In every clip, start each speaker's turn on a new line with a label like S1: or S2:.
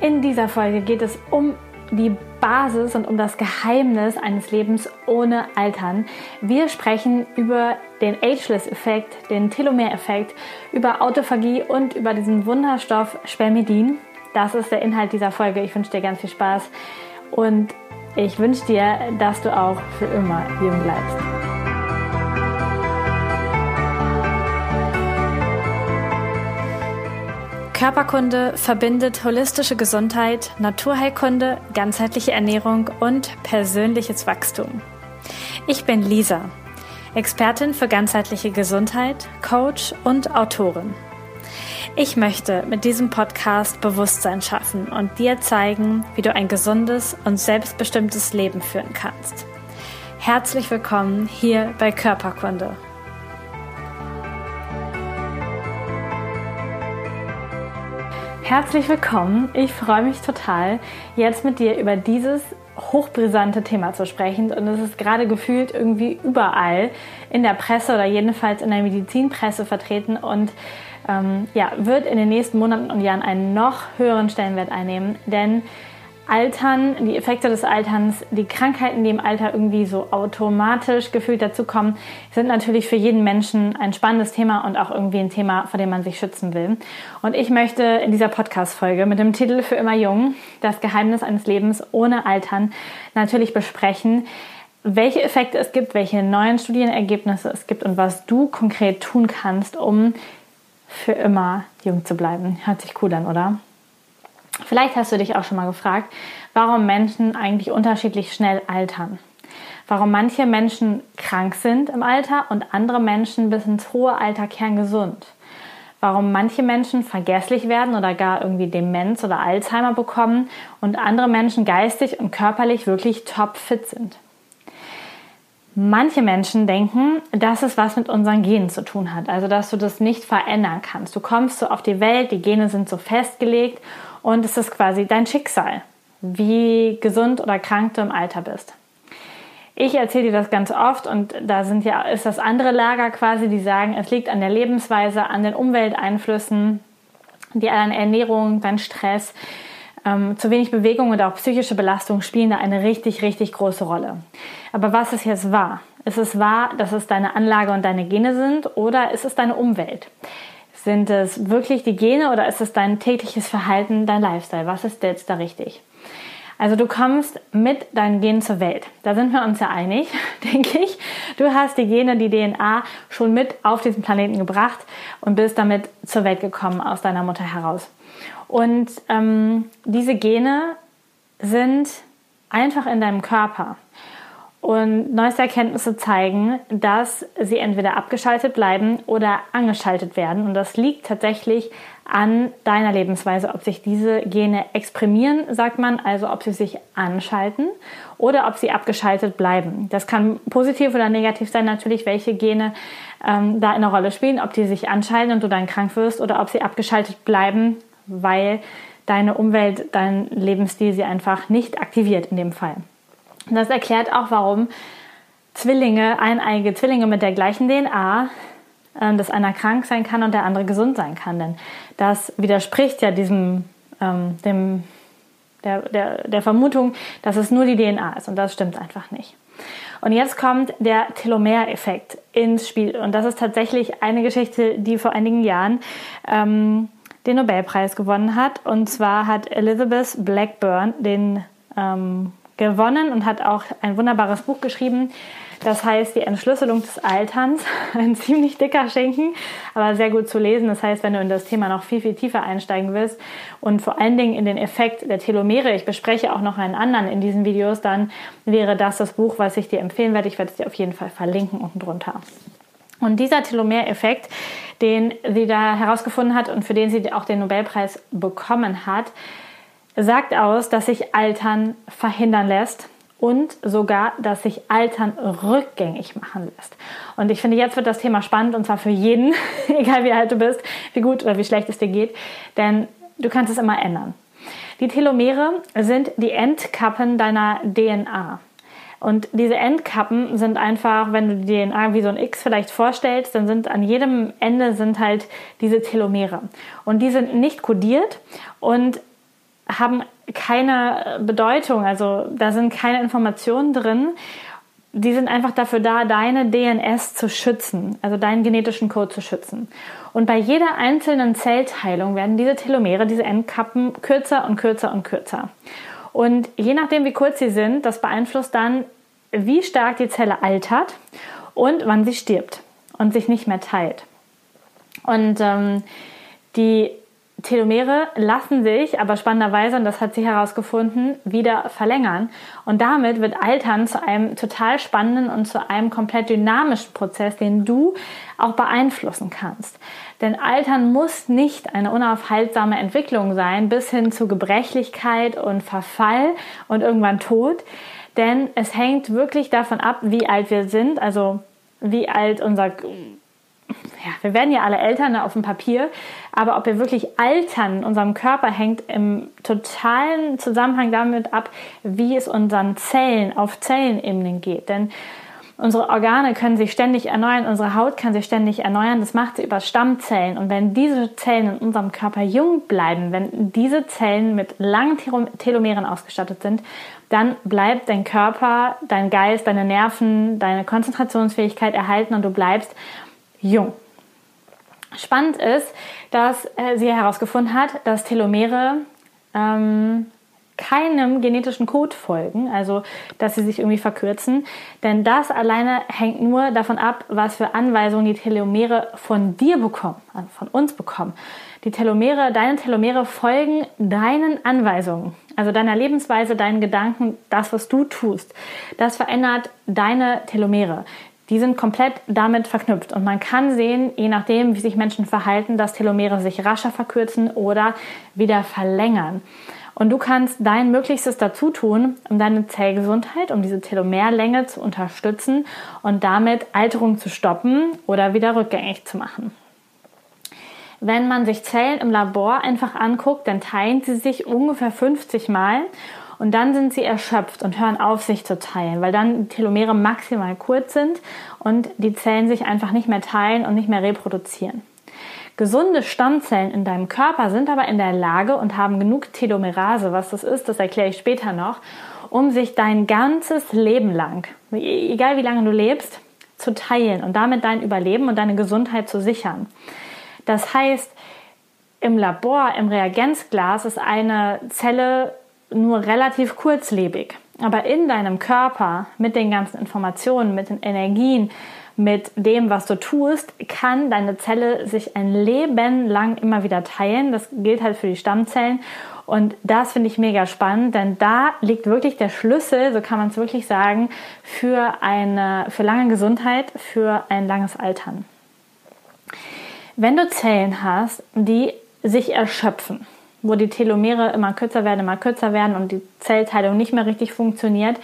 S1: In dieser Folge geht es um die Basis und um das Geheimnis eines Lebens ohne Altern. Wir sprechen über den Ageless-Effekt, den Telomere-Effekt, über Autophagie und über diesen Wunderstoff Spermidin. Das ist der Inhalt dieser Folge. Ich wünsche dir ganz viel Spaß und ich wünsche dir, dass du auch für immer jung bleibst. Körperkunde verbindet holistische Gesundheit, Naturheilkunde, ganzheitliche Ernährung und persönliches Wachstum. Ich bin Lisa, Expertin für ganzheitliche Gesundheit, Coach und Autorin. Ich möchte mit diesem Podcast Bewusstsein schaffen und dir zeigen, wie du ein gesundes und selbstbestimmtes Leben führen kannst. Herzlich willkommen hier bei Körperkunde. Herzlich willkommen. Ich freue mich total, jetzt mit dir über dieses hochbrisante Thema zu sprechen. Und es ist gerade gefühlt irgendwie überall in der Presse oder jedenfalls in der Medizinpresse vertreten und ähm, ja, wird in den nächsten Monaten und Jahren einen noch höheren Stellenwert einnehmen. Denn Altern, die Effekte des Alterns, die Krankheiten, die im Alter irgendwie so automatisch gefühlt dazukommen, sind natürlich für jeden Menschen ein spannendes Thema und auch irgendwie ein Thema, vor dem man sich schützen will. Und ich möchte in dieser Podcast-Folge mit dem Titel Für immer jung, das Geheimnis eines Lebens ohne Altern, natürlich besprechen, welche Effekte es gibt, welche neuen Studienergebnisse es gibt und was du konkret tun kannst, um für immer jung zu bleiben. Hört sich cool an, oder? Vielleicht hast du dich auch schon mal gefragt, warum Menschen eigentlich unterschiedlich schnell altern. Warum manche Menschen krank sind im Alter und andere Menschen bis ins hohe Alter kerngesund. Warum manche Menschen vergesslich werden oder gar irgendwie Demenz oder Alzheimer bekommen und andere Menschen geistig und körperlich wirklich topfit sind. Manche Menschen denken, dass es was mit unseren Genen zu tun hat, also dass du das nicht verändern kannst. Du kommst so auf die Welt, die Gene sind so festgelegt und es ist quasi dein Schicksal, wie gesund oder krank du im Alter bist. Ich erzähle dir das ganz oft und da sind ja, ist das andere Lager quasi, die sagen, es liegt an der Lebensweise, an den Umwelteinflüssen, die deine Ernährung, dein Stress, ähm, zu wenig Bewegung und auch psychische Belastung spielen da eine richtig, richtig große Rolle. Aber was ist jetzt wahr? Ist es wahr, dass es deine Anlage und deine Gene sind oder ist es deine Umwelt? Sind es wirklich die Gene oder ist es dein tägliches Verhalten, dein Lifestyle? Was ist jetzt da richtig? Also du kommst mit deinen Genen zur Welt. Da sind wir uns ja einig, denke ich. Du hast die Gene, die DNA schon mit auf diesen Planeten gebracht und bist damit zur Welt gekommen aus deiner Mutter heraus. Und ähm, diese Gene sind einfach in deinem Körper. Und neueste Erkenntnisse zeigen, dass sie entweder abgeschaltet bleiben oder angeschaltet werden. Und das liegt tatsächlich an deiner Lebensweise, ob sich diese Gene exprimieren, sagt man, also ob sie sich anschalten oder ob sie abgeschaltet bleiben. Das kann positiv oder negativ sein, natürlich, welche Gene ähm, da eine Rolle spielen, ob die sich anschalten und du dann krank wirst oder ob sie abgeschaltet bleiben, weil deine Umwelt, dein Lebensstil sie einfach nicht aktiviert in dem Fall. Und das erklärt auch, warum Zwillinge, eineige Zwillinge mit der gleichen DNA, äh, dass einer krank sein kann und der andere gesund sein kann. Denn das widerspricht ja diesem, ähm, dem, der, der, der Vermutung, dass es nur die DNA ist. Und das stimmt einfach nicht. Und jetzt kommt der Telomere-Effekt ins Spiel. Und das ist tatsächlich eine Geschichte, die vor einigen Jahren ähm, den Nobelpreis gewonnen hat. Und zwar hat Elizabeth Blackburn den ähm, gewonnen und hat auch ein wunderbares Buch geschrieben. Das heißt Die Entschlüsselung des Alterns. Ein ziemlich dicker Schinken, aber sehr gut zu lesen. Das heißt, wenn du in das Thema noch viel, viel tiefer einsteigen willst und vor allen Dingen in den Effekt der Telomere, ich bespreche auch noch einen anderen in diesen Videos, dann wäre das das Buch, was ich dir empfehlen werde. Ich werde es dir auf jeden Fall verlinken unten drunter. Und dieser Telomereffekt, den sie da herausgefunden hat und für den sie auch den Nobelpreis bekommen hat, sagt aus, dass sich Altern verhindern lässt und sogar, dass sich Altern rückgängig machen lässt. Und ich finde, jetzt wird das Thema spannend und zwar für jeden, egal wie alt du bist, wie gut oder wie schlecht es dir geht, denn du kannst es immer ändern. Die Telomere sind die Endkappen deiner DNA. Und diese Endkappen sind einfach, wenn du die DNA wie so ein X vielleicht vorstellst, dann sind an jedem Ende sind halt diese Telomere. Und die sind nicht kodiert und haben keine Bedeutung, also da sind keine Informationen drin. Die sind einfach dafür da, deine DNS zu schützen, also deinen genetischen Code zu schützen. Und bei jeder einzelnen Zellteilung werden diese Telomere, diese Endkappen kürzer und kürzer und kürzer. Und je nachdem, wie kurz sie sind, das beeinflusst dann, wie stark die Zelle altert und wann sie stirbt und sich nicht mehr teilt. Und ähm, die Telomere lassen sich aber spannenderweise, und das hat sie herausgefunden, wieder verlängern. Und damit wird Altern zu einem total spannenden und zu einem komplett dynamischen Prozess, den du auch beeinflussen kannst. Denn Altern muss nicht eine unaufhaltsame Entwicklung sein, bis hin zu Gebrechlichkeit und Verfall und irgendwann Tod. Denn es hängt wirklich davon ab, wie alt wir sind, also wie alt unser ja, wir werden ja alle Eltern auf dem Papier, aber ob wir wirklich altern in unserem Körper hängt im totalen Zusammenhang damit ab, wie es unseren Zellen auf Zellenebenen geht. Denn unsere Organe können sich ständig erneuern, unsere Haut kann sich ständig erneuern. Das macht sie über Stammzellen. Und wenn diese Zellen in unserem Körper jung bleiben, wenn diese Zellen mit langen Telomeren ausgestattet sind, dann bleibt dein Körper, dein Geist, deine Nerven, deine Konzentrationsfähigkeit erhalten und du bleibst jung. Spannend ist, dass äh, sie herausgefunden hat, dass Telomere ähm, keinem genetischen Code folgen, also dass sie sich irgendwie verkürzen. Denn das alleine hängt nur davon ab, was für Anweisungen die Telomere von dir bekommen, also von uns bekommen. Die Telomere, deine Telomere folgen deinen Anweisungen, also deiner Lebensweise, deinen Gedanken, das, was du tust. Das verändert deine Telomere die sind komplett damit verknüpft. Und man kann sehen, je nachdem, wie sich Menschen verhalten, dass Telomere sich rascher verkürzen oder wieder verlängern. Und du kannst dein Möglichstes dazu tun, um deine Zellgesundheit, um diese Telomerlänge zu unterstützen und damit Alterung zu stoppen oder wieder rückgängig zu machen. Wenn man sich Zellen im Labor einfach anguckt, dann teilen sie sich ungefähr 50 Mal und dann sind sie erschöpft und hören auf, sich zu teilen, weil dann die Telomere maximal kurz sind und die Zellen sich einfach nicht mehr teilen und nicht mehr reproduzieren. Gesunde Stammzellen in deinem Körper sind aber in der Lage und haben genug Telomerase, was das ist, das erkläre ich später noch, um sich dein ganzes Leben lang, egal wie lange du lebst, zu teilen und damit dein Überleben und deine Gesundheit zu sichern. Das heißt, im Labor, im Reagenzglas ist eine Zelle nur relativ kurzlebig. Aber in deinem Körper mit den ganzen Informationen, mit den Energien, mit dem, was du tust, kann deine Zelle sich ein Leben lang immer wieder teilen. Das gilt halt für die Stammzellen. Und das finde ich mega spannend, denn da liegt wirklich der Schlüssel, so kann man es wirklich sagen, für eine, für lange Gesundheit, für ein langes Altern. Wenn du Zellen hast, die sich erschöpfen, wo die Telomere immer kürzer werden, immer kürzer werden und die Zellteilung nicht mehr richtig funktioniert,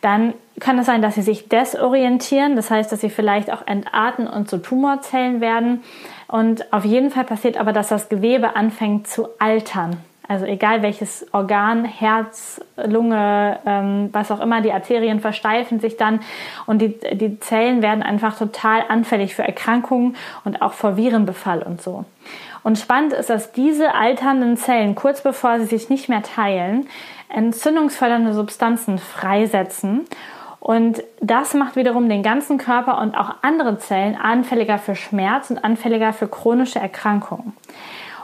S1: dann kann es sein, dass sie sich desorientieren. Das heißt, dass sie vielleicht auch entarten und zu Tumorzellen werden. Und auf jeden Fall passiert aber, dass das Gewebe anfängt zu altern. Also egal welches Organ, Herz, Lunge, ähm, was auch immer, die Arterien versteifen sich dann und die, die Zellen werden einfach total anfällig für Erkrankungen und auch vor Virenbefall und so. Und spannend ist, dass diese alternden Zellen, kurz bevor sie sich nicht mehr teilen, entzündungsfördernde Substanzen freisetzen. Und das macht wiederum den ganzen Körper und auch andere Zellen anfälliger für Schmerz und anfälliger für chronische Erkrankungen.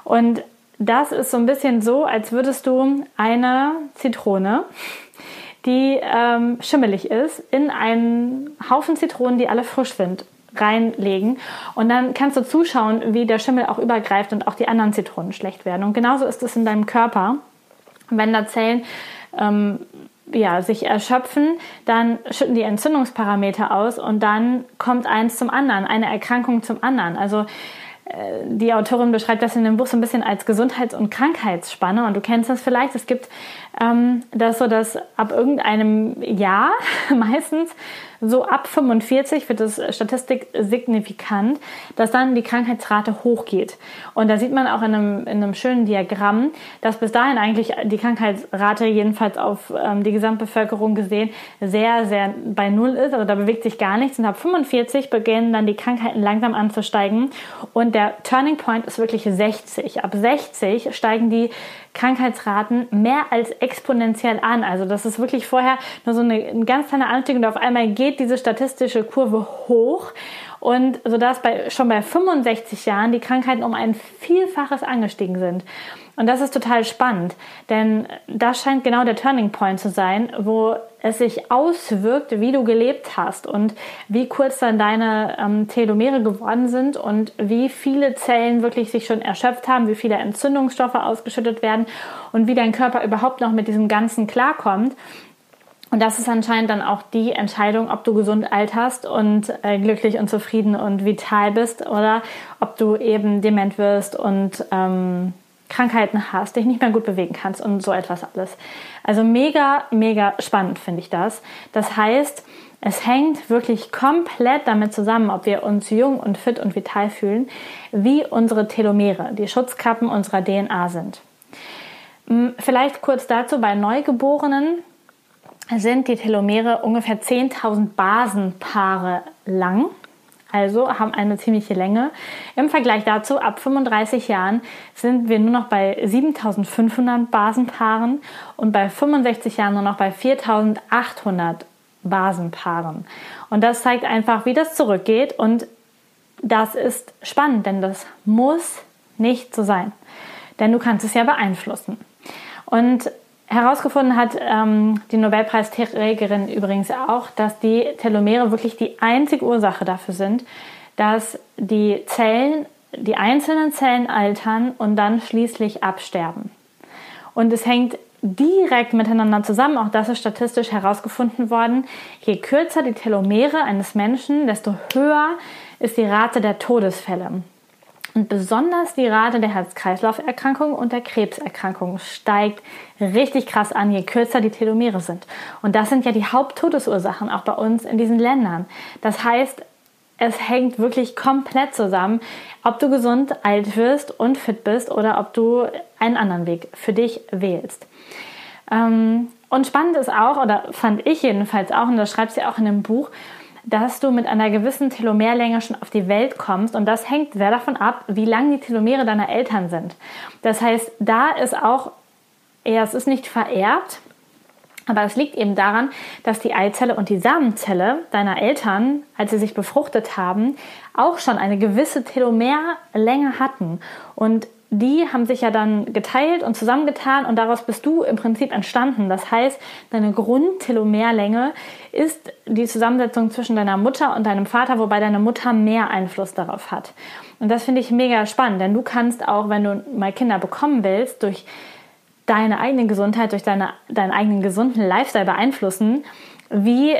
S1: Und das ist so ein bisschen so, als würdest du eine Zitrone, die ähm, schimmelig ist, in einen Haufen Zitronen, die alle frisch sind, reinlegen. Und dann kannst du zuschauen, wie der Schimmel auch übergreift und auch die anderen Zitronen schlecht werden. Und genauso ist es in deinem Körper. Wenn da Zellen ähm, ja, sich erschöpfen, dann schütten die Entzündungsparameter aus und dann kommt eins zum anderen, eine Erkrankung zum anderen. Also die Autorin beschreibt das in dem Buch so ein bisschen als Gesundheits- und Krankheitsspanne. Und du kennst das vielleicht. Es gibt ähm, das so, dass ab irgendeinem Jahr meistens so ab 45 wird es Statistik signifikant, dass dann die Krankheitsrate hochgeht. Und da sieht man auch in einem, in einem schönen Diagramm, dass bis dahin eigentlich die Krankheitsrate jedenfalls auf ähm, die Gesamtbevölkerung gesehen sehr, sehr bei Null ist. Also da bewegt sich gar nichts. Und ab 45 beginnen dann die Krankheiten langsam anzusteigen und der der Turning Point ist wirklich 60. Ab 60 steigen die Krankheitsraten mehr als exponentiell an. Also das ist wirklich vorher nur so eine, ein ganz kleiner Anstieg und auf einmal geht diese statistische Kurve hoch und sodass bei, schon bei 65 Jahren die Krankheiten um ein Vielfaches angestiegen sind. Und das ist total spannend, denn das scheint genau der Turning Point zu sein, wo es sich auswirkt, wie du gelebt hast und wie kurz dann deine ähm, Telomere geworden sind und wie viele Zellen wirklich sich schon erschöpft haben, wie viele Entzündungsstoffe ausgeschüttet werden und wie dein Körper überhaupt noch mit diesem Ganzen klarkommt. Und das ist anscheinend dann auch die Entscheidung, ob du gesund alterst und äh, glücklich und zufrieden und vital bist oder ob du eben dement wirst und ähm, Krankheiten hast, dich nicht mehr gut bewegen kannst und so etwas alles. Also mega, mega spannend finde ich das. Das heißt, es hängt wirklich komplett damit zusammen, ob wir uns jung und fit und vital fühlen, wie unsere Telomere, die Schutzkappen unserer DNA sind. Hm, vielleicht kurz dazu, bei Neugeborenen sind die Telomere ungefähr 10.000 Basenpaare lang, also haben eine ziemliche Länge. Im Vergleich dazu, ab 35 Jahren sind wir nur noch bei 7.500 Basenpaaren und bei 65 Jahren nur noch bei 4.800 Basenpaaren. Und das zeigt einfach, wie das zurückgeht und das ist spannend, denn das muss nicht so sein. Denn du kannst es ja beeinflussen. Und Herausgefunden hat ähm, die Nobelpreisträgerin übrigens auch, dass die Telomere wirklich die einzige Ursache dafür sind, dass die Zellen, die einzelnen Zellen altern und dann schließlich absterben. Und es hängt direkt miteinander zusammen, auch das ist statistisch herausgefunden worden. Je kürzer die Telomere eines Menschen, desto höher ist die Rate der Todesfälle. Und besonders die Rate der Herz-Kreislauf-Erkrankungen und der Krebserkrankungen steigt richtig krass an, je kürzer die Telomere sind. Und das sind ja die Haupttodesursachen auch bei uns in diesen Ländern. Das heißt, es hängt wirklich komplett zusammen, ob du gesund alt wirst und fit bist oder ob du einen anderen Weg für dich wählst. Ähm, und spannend ist auch, oder fand ich jedenfalls auch, und das schreibt sie auch in dem Buch, dass du mit einer gewissen Telomerlänge schon auf die Welt kommst. Und das hängt sehr davon ab, wie lang die Telomere deiner Eltern sind. Das heißt, da ist auch, ja, es ist nicht vererbt, aber es liegt eben daran, dass die Eizelle und die Samenzelle deiner Eltern, als sie sich befruchtet haben, auch schon eine gewisse Telomerlänge hatten. Und die haben sich ja dann geteilt und zusammengetan und daraus bist du im Prinzip entstanden. Das heißt, deine Grundtelomerlänge ist die Zusammensetzung zwischen deiner Mutter und deinem Vater, wobei deine Mutter mehr Einfluss darauf hat. Und das finde ich mega spannend, denn du kannst auch, wenn du mal Kinder bekommen willst, durch deine eigene Gesundheit, durch deine, deinen eigenen gesunden Lifestyle beeinflussen, wie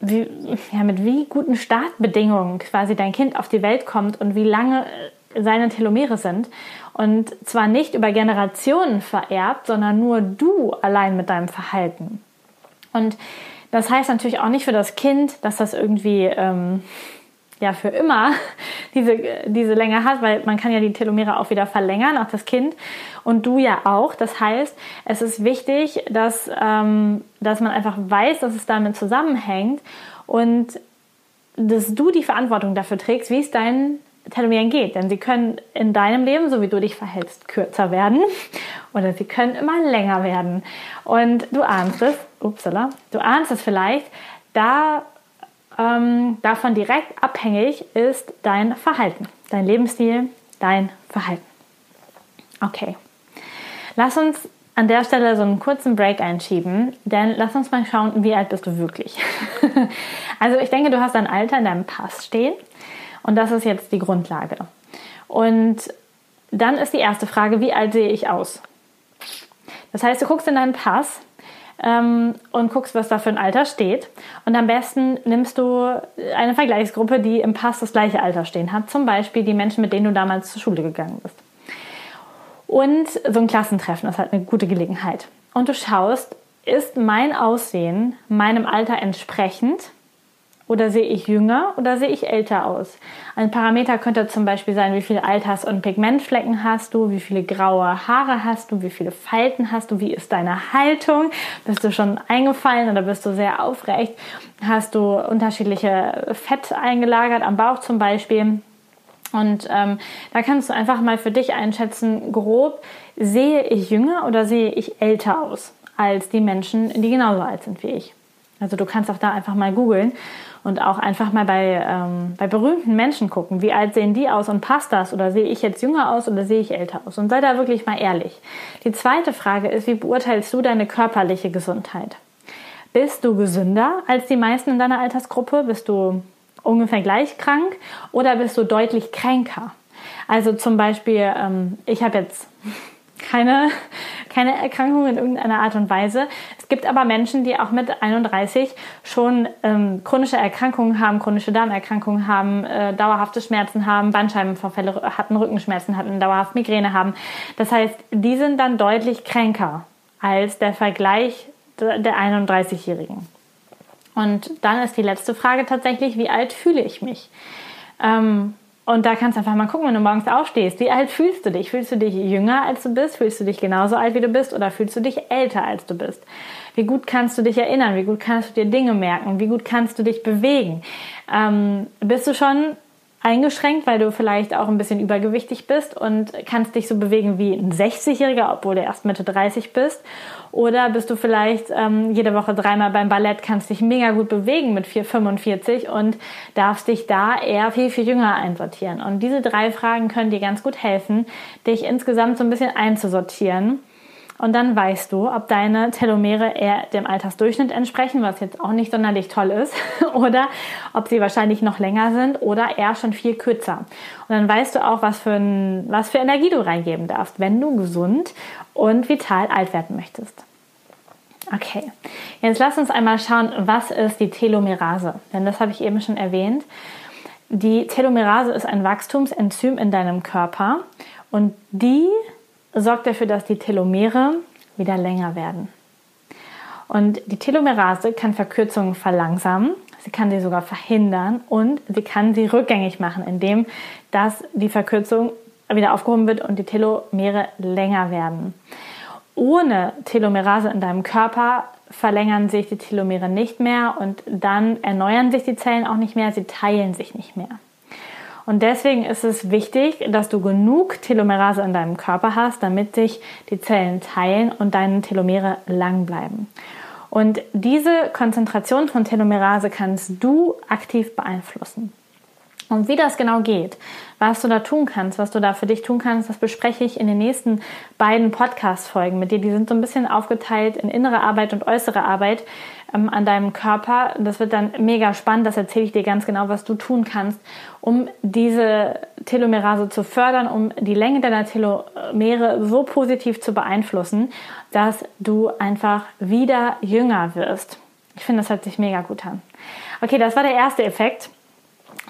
S1: wie, ja, mit wie guten Startbedingungen quasi dein Kind auf die Welt kommt und wie lange seine Telomere sind. Und zwar nicht über Generationen vererbt, sondern nur du allein mit deinem Verhalten. Und das heißt natürlich auch nicht für das Kind, dass das irgendwie ähm, ja für immer diese, diese Länge hat, weil man kann ja die Telomere auch wieder verlängern, auch das Kind und du ja auch. Das heißt, es ist wichtig, dass, ähm, dass man einfach weiß, dass es damit zusammenhängt und dass du die Verantwortung dafür trägst, wie es dein Telomeren geht. Denn sie können in deinem Leben, so wie du dich verhältst, kürzer werden oder sie können immer länger werden. Und du ahnst es, upsala, du ahnst es vielleicht, da ähm, davon direkt abhängig ist dein Verhalten, dein Lebensstil, dein Verhalten. Okay, lass uns an der Stelle so einen kurzen Break einschieben, denn lass uns mal schauen, wie alt bist du wirklich. also ich denke, du hast dein Alter in deinem Pass stehen und das ist jetzt die Grundlage. Und dann ist die erste Frage, wie alt sehe ich aus? Das heißt, du guckst in deinen Pass ähm, und guckst, was da für ein Alter steht. Und am besten nimmst du eine Vergleichsgruppe, die im Pass das gleiche Alter stehen hat. Zum Beispiel die Menschen, mit denen du damals zur Schule gegangen bist. Und so ein Klassentreffen ist halt eine gute Gelegenheit. Und du schaust, ist mein Aussehen meinem Alter entsprechend? Oder sehe ich jünger oder sehe ich älter aus? Ein Parameter könnte zum Beispiel sein, wie viele Alters- und Pigmentflecken hast du, wie viele graue Haare hast du, wie viele Falten hast du, wie ist deine Haltung? Bist du schon eingefallen oder bist du sehr aufrecht? Hast du unterschiedliche Fett eingelagert am Bauch zum Beispiel? Und ähm, da kannst du einfach mal für dich einschätzen, grob, sehe ich jünger oder sehe ich älter aus als die Menschen, die genauso alt sind wie ich. Also du kannst auch da einfach mal googeln und auch einfach mal bei, ähm, bei berühmten Menschen gucken, wie alt sehen die aus und passt das oder sehe ich jetzt jünger aus oder sehe ich älter aus und sei da wirklich mal ehrlich. Die zweite Frage ist, wie beurteilst du deine körperliche Gesundheit? Bist du gesünder als die meisten in deiner Altersgruppe? Bist du ungefähr gleich krank oder bist du deutlich kränker? Also zum Beispiel, ähm, ich habe jetzt keine, keine Erkrankung in irgendeiner Art und Weise. Es gibt aber Menschen, die auch mit 31 schon ähm, chronische Erkrankungen haben, chronische Darmerkrankungen haben, äh, dauerhafte Schmerzen haben, Bandscheibenvorfälle hatten, Rückenschmerzen hatten, dauerhaft Migräne haben. Das heißt, die sind dann deutlich kränker als der Vergleich der 31-Jährigen. Und dann ist die letzte Frage tatsächlich, wie alt fühle ich mich? Ähm, und da kannst du einfach mal gucken, wenn du morgens aufstehst, wie alt fühlst du dich? Fühlst du dich jünger als du bist? Fühlst du dich genauso alt wie du bist? Oder fühlst du dich älter als du bist? Wie gut kannst du dich erinnern? Wie gut kannst du dir Dinge merken? Wie gut kannst du dich bewegen? Ähm, bist du schon eingeschränkt, weil du vielleicht auch ein bisschen übergewichtig bist und kannst dich so bewegen wie ein 60-Jähriger, obwohl du erst Mitte 30 bist? Oder bist du vielleicht ähm, jede Woche dreimal beim Ballett, kannst dich mega gut bewegen mit 4,45 und darfst dich da eher viel, viel jünger einsortieren? Und diese drei Fragen können dir ganz gut helfen, dich insgesamt so ein bisschen einzusortieren und dann weißt du, ob deine Telomere eher dem Altersdurchschnitt entsprechen, was jetzt auch nicht sonderlich toll ist, oder ob sie wahrscheinlich noch länger sind oder eher schon viel kürzer. Und dann weißt du auch, was für, ein, was für Energie du reingeben darfst, wenn du gesund und vital alt werden möchtest. Okay, jetzt lass uns einmal schauen, was ist die Telomerase? Denn das habe ich eben schon erwähnt. Die Telomerase ist ein Wachstumsenzym in deinem Körper und die sorgt dafür, dass die Telomere wieder länger werden. Und die Telomerase kann Verkürzungen verlangsamen, sie kann sie sogar verhindern und sie kann sie rückgängig machen, indem dass die Verkürzung wieder aufgehoben wird und die Telomere länger werden. Ohne Telomerase in deinem Körper verlängern sich die Telomere nicht mehr und dann erneuern sich die Zellen auch nicht mehr, sie teilen sich nicht mehr. Und deswegen ist es wichtig, dass du genug Telomerase in deinem Körper hast, damit sich die Zellen teilen und deine Telomere lang bleiben. Und diese Konzentration von Telomerase kannst du aktiv beeinflussen. Und wie das genau geht, was du da tun kannst, was du da für dich tun kannst, das bespreche ich in den nächsten beiden Podcast-Folgen mit dir. Die sind so ein bisschen aufgeteilt in innere Arbeit und äußere Arbeit ähm, an deinem Körper. Das wird dann mega spannend. Das erzähle ich dir ganz genau, was du tun kannst, um diese Telomerase zu fördern, um die Länge deiner Telomere so positiv zu beeinflussen, dass du einfach wieder jünger wirst. Ich finde, das hört sich mega gut an. Okay, das war der erste Effekt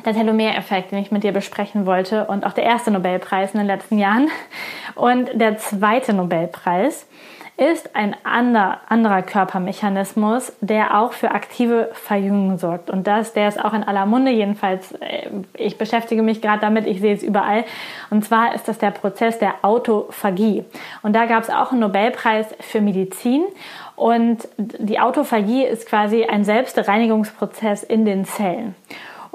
S1: der Telomereffekt, den ich mit dir besprechen wollte und auch der erste Nobelpreis in den letzten Jahren. Und der zweite Nobelpreis ist ein anderer, anderer Körpermechanismus, der auch für aktive Verjüngung sorgt. Und das, der ist auch in aller Munde, jedenfalls, äh, ich beschäftige mich gerade damit, ich sehe es überall. Und zwar ist das der Prozess der Autophagie. Und da gab es auch einen Nobelpreis für Medizin. Und die Autophagie ist quasi ein Selbstreinigungsprozess in den Zellen.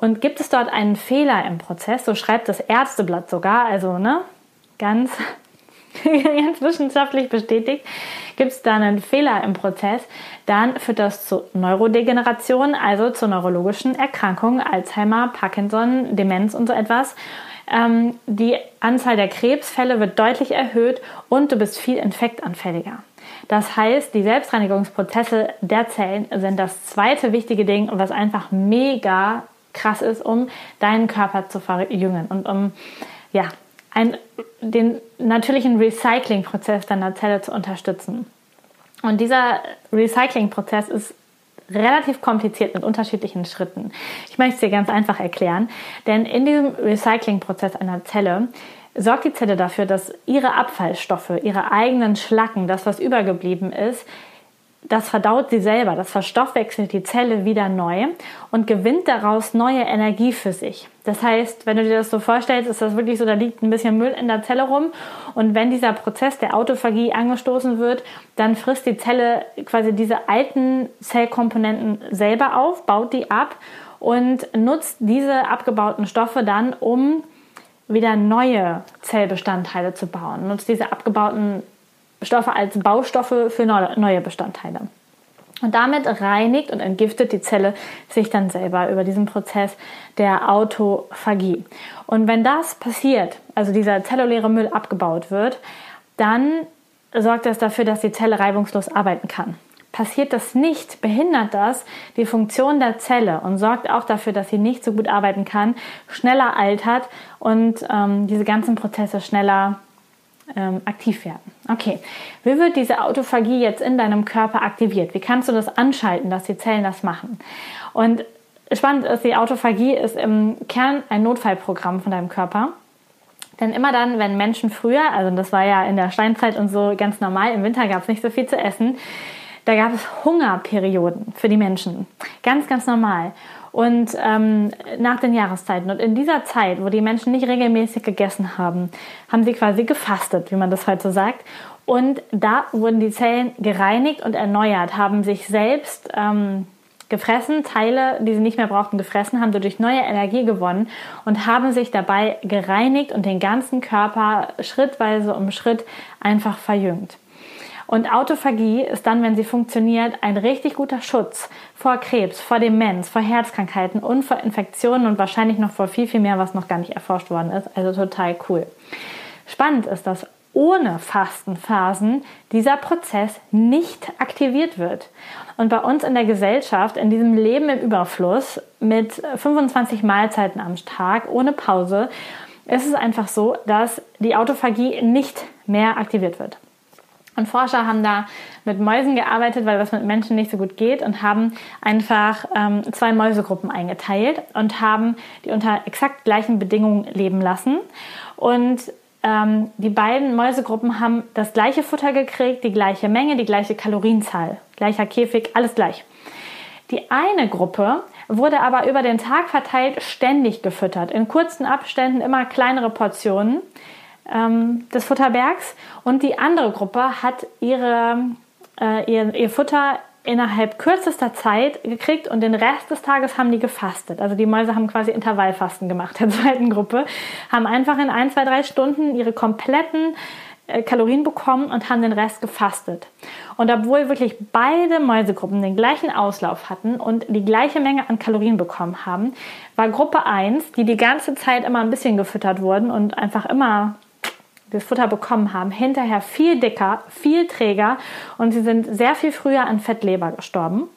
S1: Und gibt es dort einen Fehler im Prozess, so schreibt das Ärzteblatt sogar, also ne, ganz ganz wissenschaftlich bestätigt, gibt es da einen Fehler im Prozess, dann führt das zu Neurodegeneration, also zu neurologischen Erkrankungen, Alzheimer, Parkinson, Demenz und so etwas. Ähm, die Anzahl der Krebsfälle wird deutlich erhöht und du bist viel infektanfälliger. Das heißt, die Selbstreinigungsprozesse der Zellen sind das zweite wichtige Ding, was einfach mega krass ist, um deinen Körper zu verjüngen und um ja, ein, den natürlichen Recyclingprozess deiner Zelle zu unterstützen. Und dieser Recyclingprozess ist relativ kompliziert mit unterschiedlichen Schritten. Ich möchte es dir ganz einfach erklären, denn in diesem Recyclingprozess einer Zelle sorgt die Zelle dafür, dass ihre Abfallstoffe, ihre eigenen Schlacken, das was übergeblieben ist, das verdaut sie selber, das verstoffwechselt die Zelle wieder neu und gewinnt daraus neue Energie für sich. Das heißt, wenn du dir das so vorstellst, ist das wirklich so, da liegt ein bisschen Müll in der Zelle rum und wenn dieser Prozess der Autophagie angestoßen wird, dann frisst die Zelle quasi diese alten Zellkomponenten selber auf, baut die ab und nutzt diese abgebauten Stoffe dann, um wieder neue Zellbestandteile zu bauen, nutzt diese abgebauten Stoffe als Baustoffe für neue Bestandteile. Und damit reinigt und entgiftet die Zelle sich dann selber über diesen Prozess der Autophagie. Und wenn das passiert, also dieser zelluläre Müll abgebaut wird, dann sorgt das dafür, dass die Zelle reibungslos arbeiten kann. Passiert das nicht, behindert das die Funktion der Zelle und sorgt auch dafür, dass sie nicht so gut arbeiten kann, schneller altert und ähm, diese ganzen Prozesse schneller ähm, aktiv werden. Okay, wie wird diese Autophagie jetzt in deinem Körper aktiviert? Wie kannst du das anschalten, dass die Zellen das machen? Und spannend ist, die Autophagie ist im Kern ein Notfallprogramm von deinem Körper. Denn immer dann, wenn Menschen früher, also das war ja in der Steinzeit und so ganz normal, im Winter gab es nicht so viel zu essen, da gab es Hungerperioden für die Menschen. Ganz, ganz normal und ähm, nach den Jahreszeiten. Und in dieser Zeit, wo die Menschen nicht regelmäßig gegessen haben, haben sie quasi gefastet, wie man das heute so sagt. Und da wurden die Zellen gereinigt und erneuert, haben sich selbst ähm, gefressen, Teile, die sie nicht mehr brauchten, gefressen, haben dadurch neue Energie gewonnen und haben sich dabei gereinigt und den ganzen Körper schrittweise um Schritt einfach verjüngt. Und Autophagie ist dann, wenn sie funktioniert, ein richtig guter Schutz vor Krebs, vor Demenz, vor Herzkrankheiten und vor Infektionen und wahrscheinlich noch vor viel, viel mehr, was noch gar nicht erforscht worden ist. Also total cool. Spannend ist, dass ohne Fastenphasen dieser Prozess nicht aktiviert wird. Und bei uns in der Gesellschaft, in diesem Leben im Überfluss mit 25 Mahlzeiten am Tag ohne Pause, ist es einfach so, dass die Autophagie nicht mehr aktiviert wird. Und Forscher haben da mit Mäusen gearbeitet, weil das mit Menschen nicht so gut geht und haben einfach ähm, zwei Mäusegruppen eingeteilt und haben die unter exakt gleichen Bedingungen leben lassen. Und ähm, die beiden Mäusegruppen haben das gleiche Futter gekriegt, die gleiche Menge, die gleiche Kalorienzahl, gleicher Käfig, alles gleich. Die eine Gruppe wurde aber über den Tag verteilt ständig gefüttert, in kurzen Abständen immer kleinere Portionen ähm, des Futterbergs und die andere Gruppe hat ihre, äh, ihr, ihr Futter innerhalb kürzester Zeit gekriegt und den Rest des Tages haben die gefastet. Also die Mäuse haben quasi Intervallfasten gemacht der zweiten Gruppe, haben einfach in ein, zwei, drei Stunden ihre kompletten äh, Kalorien bekommen und haben den Rest gefastet. Und obwohl wirklich beide Mäusegruppen den gleichen Auslauf hatten und die gleiche Menge an Kalorien bekommen haben, war Gruppe 1, die die ganze Zeit immer ein bisschen gefüttert wurden und einfach immer das Futter bekommen haben, hinterher viel dicker, viel träger und sie sind sehr viel früher an Fettleber gestorben.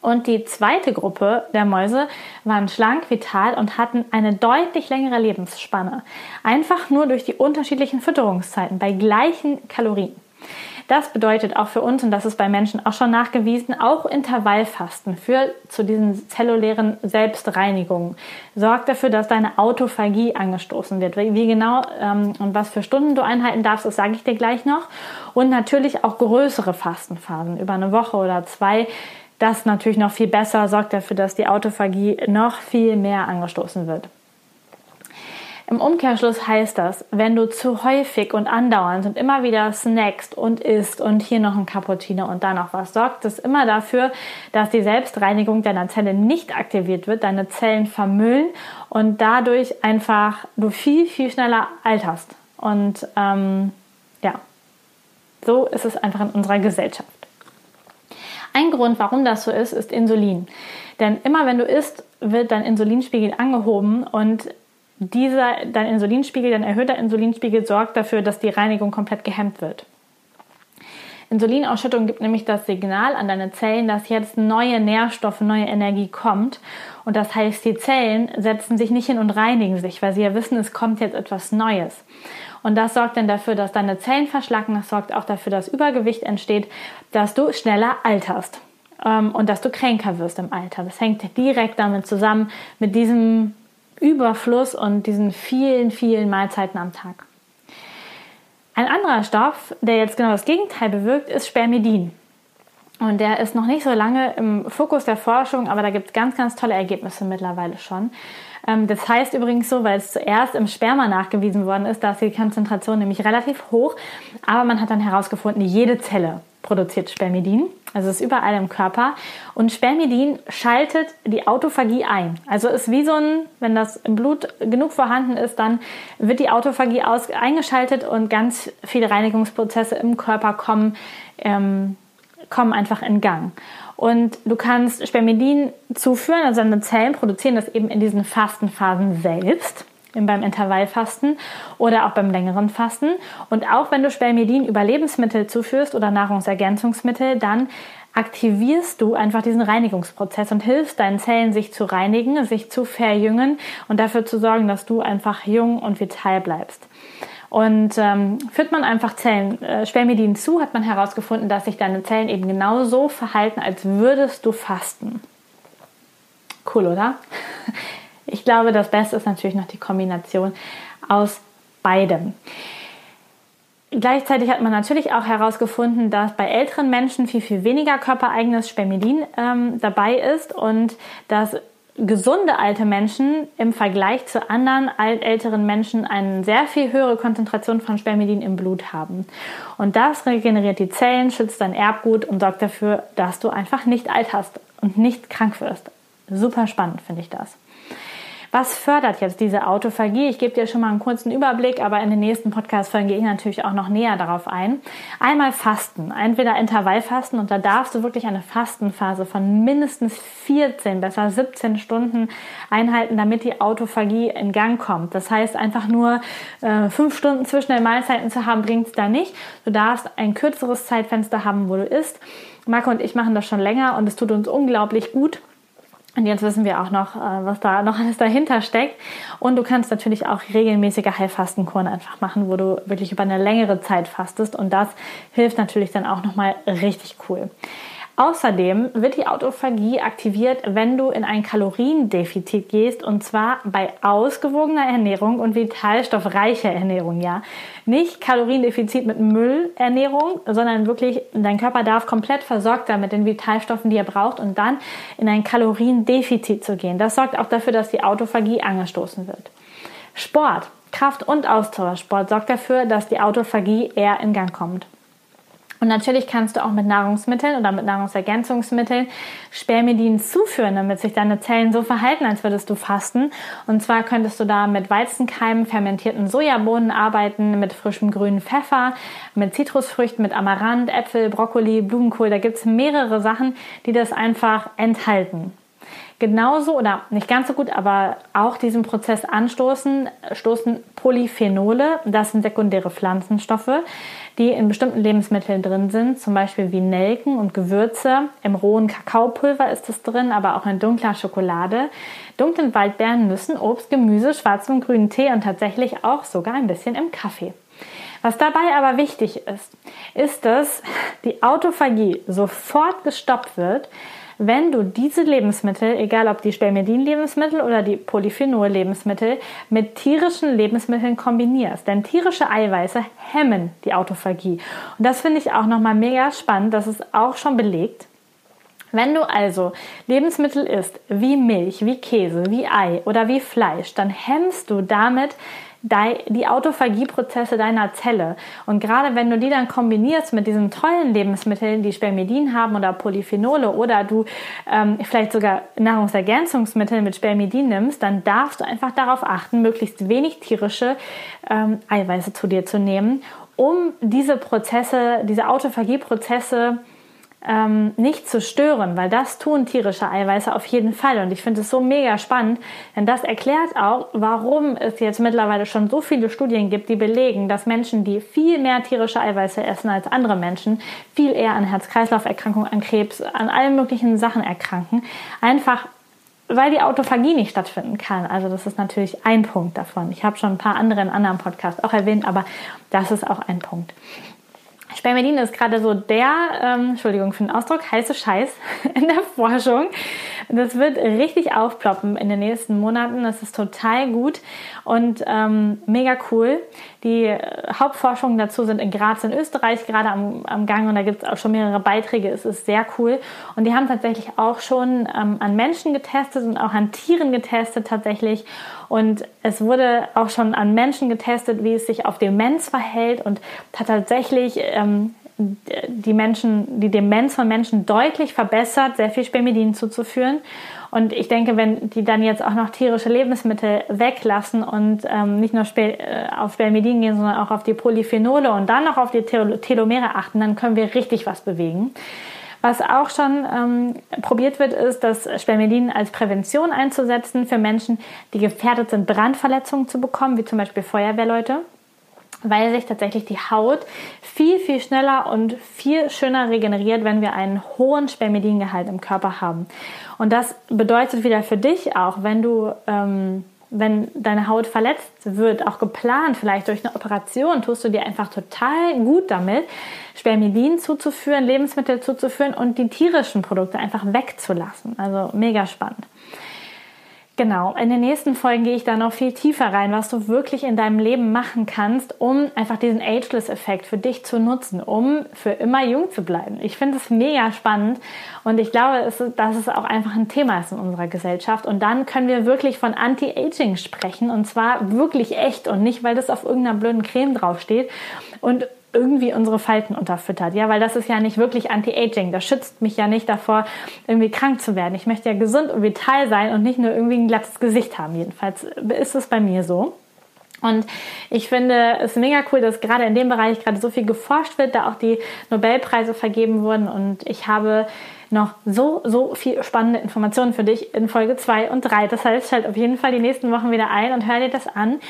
S1: Und die zweite Gruppe der Mäuse waren schlank, vital und hatten eine deutlich längere Lebensspanne. Einfach nur durch die unterschiedlichen Fütterungszeiten bei gleichen Kalorien. Das bedeutet auch für uns, und das ist bei Menschen auch schon nachgewiesen, auch Intervallfasten führt zu diesen zellulären Selbstreinigungen. Sorgt dafür, dass deine Autophagie angestoßen wird. Wie genau ähm, und was für Stunden du einhalten darfst, das sage ich dir gleich noch. Und natürlich auch größere Fastenphasen über eine Woche oder zwei. Das natürlich noch viel besser, sorgt dafür, dass die Autophagie noch viel mehr angestoßen wird. Im Umkehrschluss heißt das, wenn du zu häufig und andauernd und immer wieder snackst und isst und hier noch ein Cappuccino und da noch was, sorgt das immer dafür, dass die Selbstreinigung deiner Zelle nicht aktiviert wird, deine Zellen vermüllen und dadurch einfach du viel, viel schneller alterst. Und ähm, ja, so ist es einfach in unserer Gesellschaft. Ein Grund, warum das so ist, ist Insulin. Denn immer wenn du isst, wird dein Insulinspiegel angehoben und dieser, dein Insulinspiegel, dein erhöhter Insulinspiegel sorgt dafür, dass die Reinigung komplett gehemmt wird. Insulinausschüttung gibt nämlich das Signal an deine Zellen, dass jetzt neue Nährstoffe, neue Energie kommt. Und das heißt, die Zellen setzen sich nicht hin und reinigen sich, weil sie ja wissen, es kommt jetzt etwas Neues. Und das sorgt dann dafür, dass deine Zellen verschlacken. Das sorgt auch dafür, dass Übergewicht entsteht, dass du schneller alterst ähm, und dass du kränker wirst im Alter. Das hängt direkt damit zusammen mit diesem Überfluss und diesen vielen, vielen Mahlzeiten am Tag. Ein anderer Stoff, der jetzt genau das Gegenteil bewirkt, ist Spermidin. Und der ist noch nicht so lange im Fokus der Forschung, aber da gibt es ganz, ganz tolle Ergebnisse mittlerweile schon. Ähm, das heißt übrigens so, weil es zuerst im Sperma nachgewiesen worden ist, dass die Konzentration nämlich relativ hoch, aber man hat dann herausgefunden, jede Zelle produziert Spermidin. Also es ist überall im Körper. Und Spermidin schaltet die Autophagie ein. Also ist wie so ein, wenn das im Blut genug vorhanden ist, dann wird die Autophagie aus, eingeschaltet und ganz viele Reinigungsprozesse im Körper kommen, ähm, kommen einfach in Gang. Und du kannst Spermidin zuführen, also deine Zellen produzieren das eben in diesen Fastenphasen selbst beim Intervallfasten oder auch beim längeren Fasten. Und auch wenn du Spermidin über Lebensmittel zuführst oder Nahrungsergänzungsmittel, dann aktivierst du einfach diesen Reinigungsprozess und hilfst deinen Zellen, sich zu reinigen, sich zu verjüngen und dafür zu sorgen, dass du einfach jung und vital bleibst. Und ähm, führt man einfach Zellen, äh, Spermidin zu, hat man herausgefunden, dass sich deine Zellen eben genauso verhalten, als würdest du fasten. Cool, oder? Ich glaube, das Beste ist natürlich noch die Kombination aus beidem. Gleichzeitig hat man natürlich auch herausgefunden, dass bei älteren Menschen viel, viel weniger körpereigenes Spermidin ähm, dabei ist und dass gesunde alte Menschen im Vergleich zu anderen älteren Menschen eine sehr viel höhere Konzentration von Spermidin im Blut haben. Und das regeneriert die Zellen, schützt dein Erbgut und sorgt dafür, dass du einfach nicht alt hast und nicht krank wirst. Super spannend finde ich das. Was fördert jetzt diese Autophagie? Ich gebe dir schon mal einen kurzen Überblick, aber in den nächsten Podcast-Folgen gehe ich natürlich auch noch näher darauf ein. Einmal Fasten, entweder Intervallfasten und da darfst du wirklich eine Fastenphase von mindestens 14, besser 17 Stunden einhalten, damit die Autophagie in Gang kommt. Das heißt, einfach nur äh, fünf Stunden zwischen den Mahlzeiten zu haben, bringt es da nicht. Du darfst ein kürzeres Zeitfenster haben, wo du isst. Marco und ich machen das schon länger und es tut uns unglaublich gut. Und jetzt wissen wir auch noch, äh, was da noch alles dahinter steckt. Und du kannst natürlich auch regelmäßige Heilfastenkuren einfach machen, wo du wirklich über eine längere Zeit fastest. Und das hilft natürlich dann auch nochmal richtig cool. Außerdem wird die Autophagie aktiviert, wenn du in ein Kaloriendefizit gehst und zwar bei ausgewogener Ernährung und vitalstoffreicher Ernährung, ja. Nicht Kaloriendefizit mit Müllernährung, sondern wirklich dein Körper darf komplett versorgt sein mit den Vitalstoffen, die er braucht und dann in ein Kaloriendefizit zu gehen. Das sorgt auch dafür, dass die Autophagie angestoßen wird. Sport, Kraft- und Ausdauersport sorgt dafür, dass die Autophagie eher in Gang kommt. Und natürlich kannst du auch mit Nahrungsmitteln oder mit Nahrungsergänzungsmitteln Spermidin zuführen, damit sich deine Zellen so verhalten, als würdest du fasten. Und zwar könntest du da mit Weizenkeimen, fermentierten Sojabohnen arbeiten, mit frischem grünen Pfeffer, mit Zitrusfrüchten, mit Amaranth, Äpfel, Brokkoli, Blumenkohl. Da gibt es mehrere Sachen, die das einfach enthalten. Genauso oder nicht ganz so gut, aber auch diesen Prozess anstoßen, stoßen Polyphenole, das sind sekundäre Pflanzenstoffe, die in bestimmten Lebensmitteln drin sind, zum Beispiel wie Nelken und Gewürze. Im rohen Kakaopulver ist es drin, aber auch in dunkler Schokolade, dunklen Waldbeeren, Nüssen, Obst, Gemüse, schwarzem und grünen Tee und tatsächlich auch sogar ein bisschen im Kaffee. Was dabei aber wichtig ist, ist, dass die Autophagie sofort gestoppt wird, wenn du diese Lebensmittel, egal ob die Spermidin-Lebensmittel oder die Polyphenol-Lebensmittel, mit tierischen Lebensmitteln kombinierst. Denn tierische Eiweiße hemmen die Autophagie. Und das finde ich auch nochmal mega spannend. Das ist auch schon belegt. Wenn du also Lebensmittel isst, wie Milch, wie Käse, wie Ei oder wie Fleisch, dann hemmst du damit die Autophagieprozesse deiner Zelle. Und gerade wenn du die dann kombinierst mit diesen tollen Lebensmitteln, die Spermidin haben oder Polyphenole oder du ähm, vielleicht sogar Nahrungsergänzungsmittel mit Spermidin nimmst, dann darfst du einfach darauf achten, möglichst wenig tierische ähm, Eiweiße zu dir zu nehmen, um diese Prozesse, diese Autophagieprozesse ähm, nicht zu stören, weil das tun tierische Eiweiße auf jeden Fall. Und ich finde es so mega spannend, denn das erklärt auch, warum es jetzt mittlerweile schon so viele Studien gibt, die belegen, dass Menschen, die viel mehr tierische Eiweiße essen als andere Menschen, viel eher an Herz-Kreislauf-Erkrankungen, an Krebs, an allen möglichen Sachen erkranken. Einfach weil die Autophagie nicht stattfinden kann. Also das ist natürlich ein Punkt davon. Ich habe schon ein paar andere in anderen Podcasts auch erwähnt, aber das ist auch ein Punkt. Spermidin ist gerade so der, ähm, Entschuldigung für den Ausdruck, heiße Scheiß in der Forschung. Das wird richtig aufploppen in den nächsten Monaten. Das ist total gut und ähm, mega cool. Die äh, Hauptforschungen dazu sind in Graz in Österreich gerade am, am Gang und da gibt es auch schon mehrere Beiträge. Es ist sehr cool. Und die haben tatsächlich auch schon ähm, an Menschen getestet und auch an Tieren getestet tatsächlich. Und es wurde auch schon an Menschen getestet, wie es sich auf Demenz verhält und hat tatsächlich ähm, die Menschen, die Demenz von Menschen deutlich verbessert, sehr viel Spermidin zuzuführen. Und ich denke, wenn die dann jetzt auch noch tierische Lebensmittel weglassen und ähm, nicht nur äh, auf Spermidin gehen, sondern auch auf die Polyphenole und dann noch auf die Telomere achten, dann können wir richtig was bewegen. Was auch schon ähm, probiert wird, ist, das Spermidin als Prävention einzusetzen für Menschen, die gefährdet sind, Brandverletzungen zu bekommen, wie zum Beispiel Feuerwehrleute weil sich tatsächlich die Haut viel, viel schneller und viel schöner regeneriert, wenn wir einen hohen Spermidingehalt im Körper haben. Und das bedeutet wieder für dich auch, wenn du, ähm, wenn deine Haut verletzt wird, auch geplant, vielleicht durch eine Operation, tust du dir einfach total gut damit, Spermidin zuzuführen, Lebensmittel zuzuführen und die tierischen Produkte einfach wegzulassen. Also mega spannend. Genau, in den nächsten Folgen gehe ich da noch viel tiefer rein, was du wirklich in deinem Leben machen kannst, um einfach diesen Ageless-Effekt für dich zu nutzen, um für immer jung zu bleiben. Ich finde es mega spannend und ich glaube, dass es auch einfach ein Thema ist in unserer Gesellschaft. Und dann können wir wirklich von Anti-Aging sprechen und zwar wirklich echt und nicht, weil das auf irgendeiner blöden Creme draufsteht und irgendwie unsere Falten unterfüttert. Ja, weil das ist ja nicht wirklich Anti-Aging. Das schützt mich ja nicht davor, irgendwie krank zu werden. Ich möchte ja gesund und vital sein und nicht nur irgendwie ein glattes Gesicht haben. Jedenfalls ist es bei mir so. Und ich finde es mega cool, dass gerade in dem Bereich gerade so viel geforscht wird, da auch die Nobelpreise vergeben wurden. Und ich habe noch so, so viel spannende Informationen für dich in Folge 2 und 3. Das heißt, schalt auf jeden Fall die nächsten Wochen wieder ein und hör dir das an.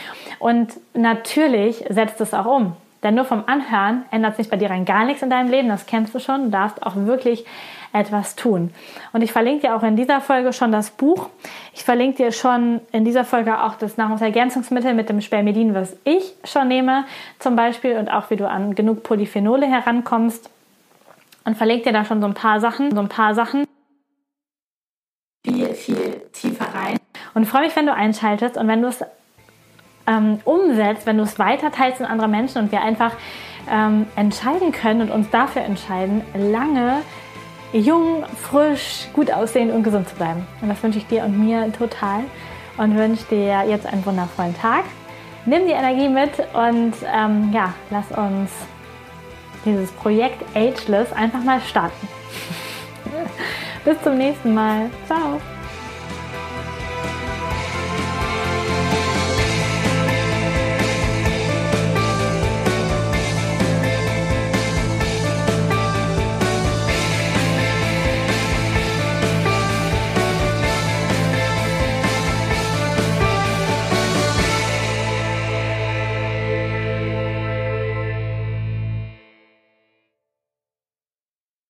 S1: Und natürlich setzt es auch um. Denn nur vom Anhören ändert sich bei dir rein gar nichts in deinem Leben. Das kennst du schon. Du darfst auch wirklich etwas tun. Und ich verlinke dir auch in dieser Folge schon das Buch. Ich verlinke dir schon in dieser Folge auch das Nahrungsergänzungsmittel mit dem Spermidin, was ich schon nehme, zum Beispiel, und auch wie du an genug Polyphenole herankommst. Und verlinke dir da schon so ein paar Sachen, so ein paar Sachen. Viel, viel tiefer rein. Und freue mich, wenn du einschaltest und wenn du es ähm, umsetzt, wenn du es weiter teilst in andere Menschen und wir einfach ähm, entscheiden können und uns dafür entscheiden, lange jung, frisch, gut aussehen und gesund zu bleiben. Und das wünsche ich dir und mir total und wünsche dir jetzt einen wundervollen Tag. Nimm die Energie mit und ähm, ja, lass uns dieses Projekt Ageless einfach mal starten. Bis zum nächsten Mal. Ciao.